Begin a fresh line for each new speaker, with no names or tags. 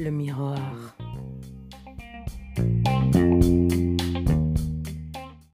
le miroir.